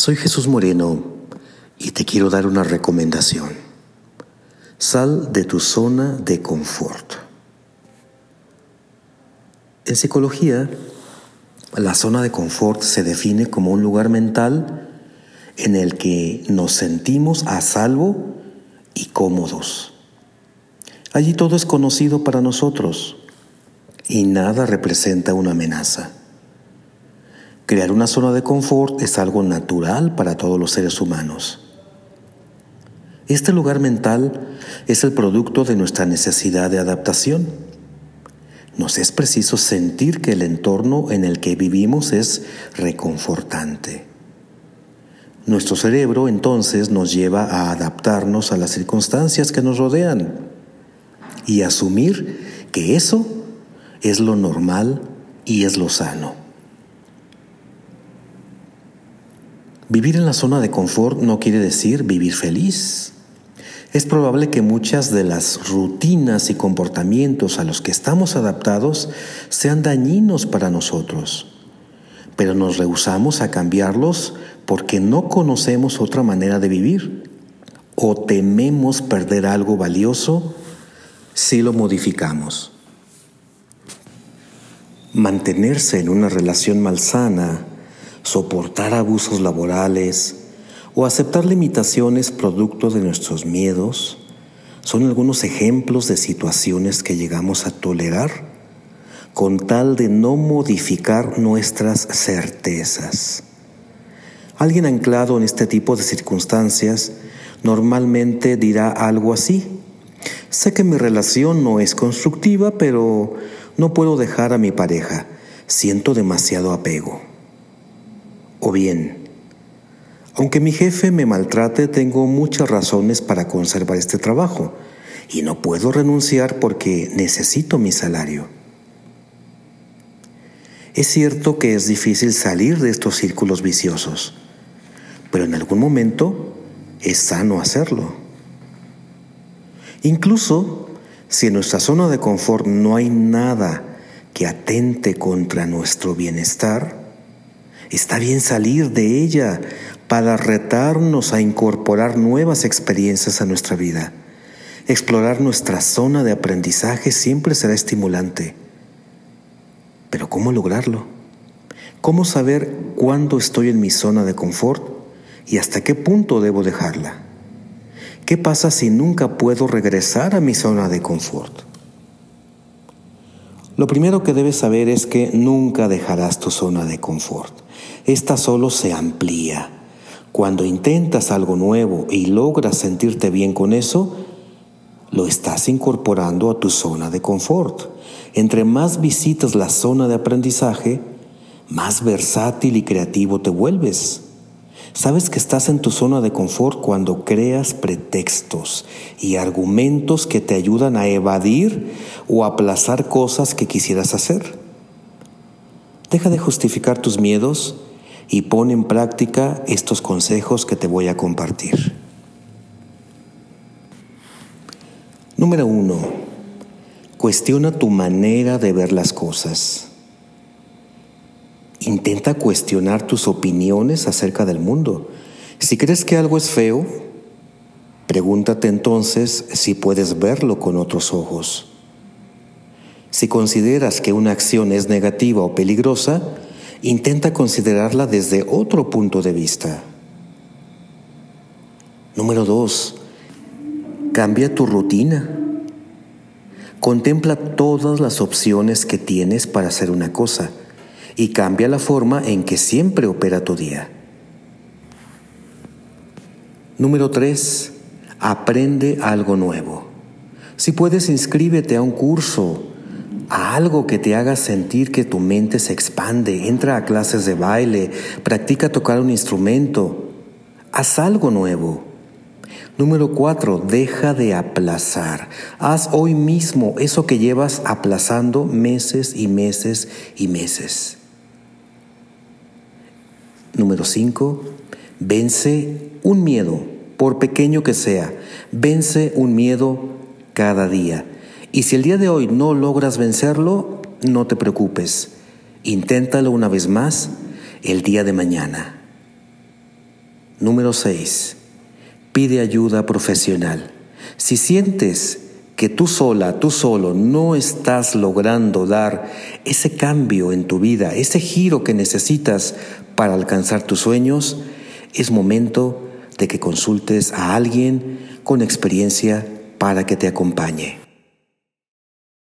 Soy Jesús Moreno y te quiero dar una recomendación. Sal de tu zona de confort. En psicología, la zona de confort se define como un lugar mental en el que nos sentimos a salvo y cómodos. Allí todo es conocido para nosotros y nada representa una amenaza. Crear una zona de confort es algo natural para todos los seres humanos. Este lugar mental es el producto de nuestra necesidad de adaptación. Nos es preciso sentir que el entorno en el que vivimos es reconfortante. Nuestro cerebro entonces nos lleva a adaptarnos a las circunstancias que nos rodean y asumir que eso es lo normal y es lo sano. Vivir en la zona de confort no quiere decir vivir feliz. Es probable que muchas de las rutinas y comportamientos a los que estamos adaptados sean dañinos para nosotros, pero nos rehusamos a cambiarlos porque no conocemos otra manera de vivir o tememos perder algo valioso si lo modificamos. Mantenerse en una relación malsana soportar abusos laborales o aceptar limitaciones producto de nuestros miedos son algunos ejemplos de situaciones que llegamos a tolerar con tal de no modificar nuestras certezas. Alguien anclado en este tipo de circunstancias normalmente dirá algo así. Sé que mi relación no es constructiva, pero no puedo dejar a mi pareja. Siento demasiado apego. O bien, aunque mi jefe me maltrate, tengo muchas razones para conservar este trabajo y no puedo renunciar porque necesito mi salario. Es cierto que es difícil salir de estos círculos viciosos, pero en algún momento es sano hacerlo. Incluso si en nuestra zona de confort no hay nada que atente contra nuestro bienestar, Está bien salir de ella para retarnos a incorporar nuevas experiencias a nuestra vida. Explorar nuestra zona de aprendizaje siempre será estimulante. Pero ¿cómo lograrlo? ¿Cómo saber cuándo estoy en mi zona de confort y hasta qué punto debo dejarla? ¿Qué pasa si nunca puedo regresar a mi zona de confort? Lo primero que debes saber es que nunca dejarás tu zona de confort esta solo se amplía. Cuando intentas algo nuevo y logras sentirte bien con eso, lo estás incorporando a tu zona de confort. Entre más visitas la zona de aprendizaje, más versátil y creativo te vuelves. Sabes que estás en tu zona de confort cuando creas pretextos y argumentos que te ayudan a evadir o aplazar cosas que quisieras hacer. Deja de justificar tus miedos y pon en práctica estos consejos que te voy a compartir. Número uno, cuestiona tu manera de ver las cosas. Intenta cuestionar tus opiniones acerca del mundo. Si crees que algo es feo, pregúntate entonces si puedes verlo con otros ojos. Si consideras que una acción es negativa o peligrosa, intenta considerarla desde otro punto de vista. Número dos, cambia tu rutina. Contempla todas las opciones que tienes para hacer una cosa y cambia la forma en que siempre opera tu día. Número tres, aprende algo nuevo. Si puedes, inscríbete a un curso a algo que te haga sentir que tu mente se expande, entra a clases de baile, practica tocar un instrumento, haz algo nuevo. Número cuatro, deja de aplazar. Haz hoy mismo eso que llevas aplazando meses y meses y meses. Número cinco, vence un miedo, por pequeño que sea. Vence un miedo cada día. Y si el día de hoy no logras vencerlo, no te preocupes. Inténtalo una vez más el día de mañana. Número 6. Pide ayuda profesional. Si sientes que tú sola, tú solo no estás logrando dar ese cambio en tu vida, ese giro que necesitas para alcanzar tus sueños, es momento de que consultes a alguien con experiencia para que te acompañe.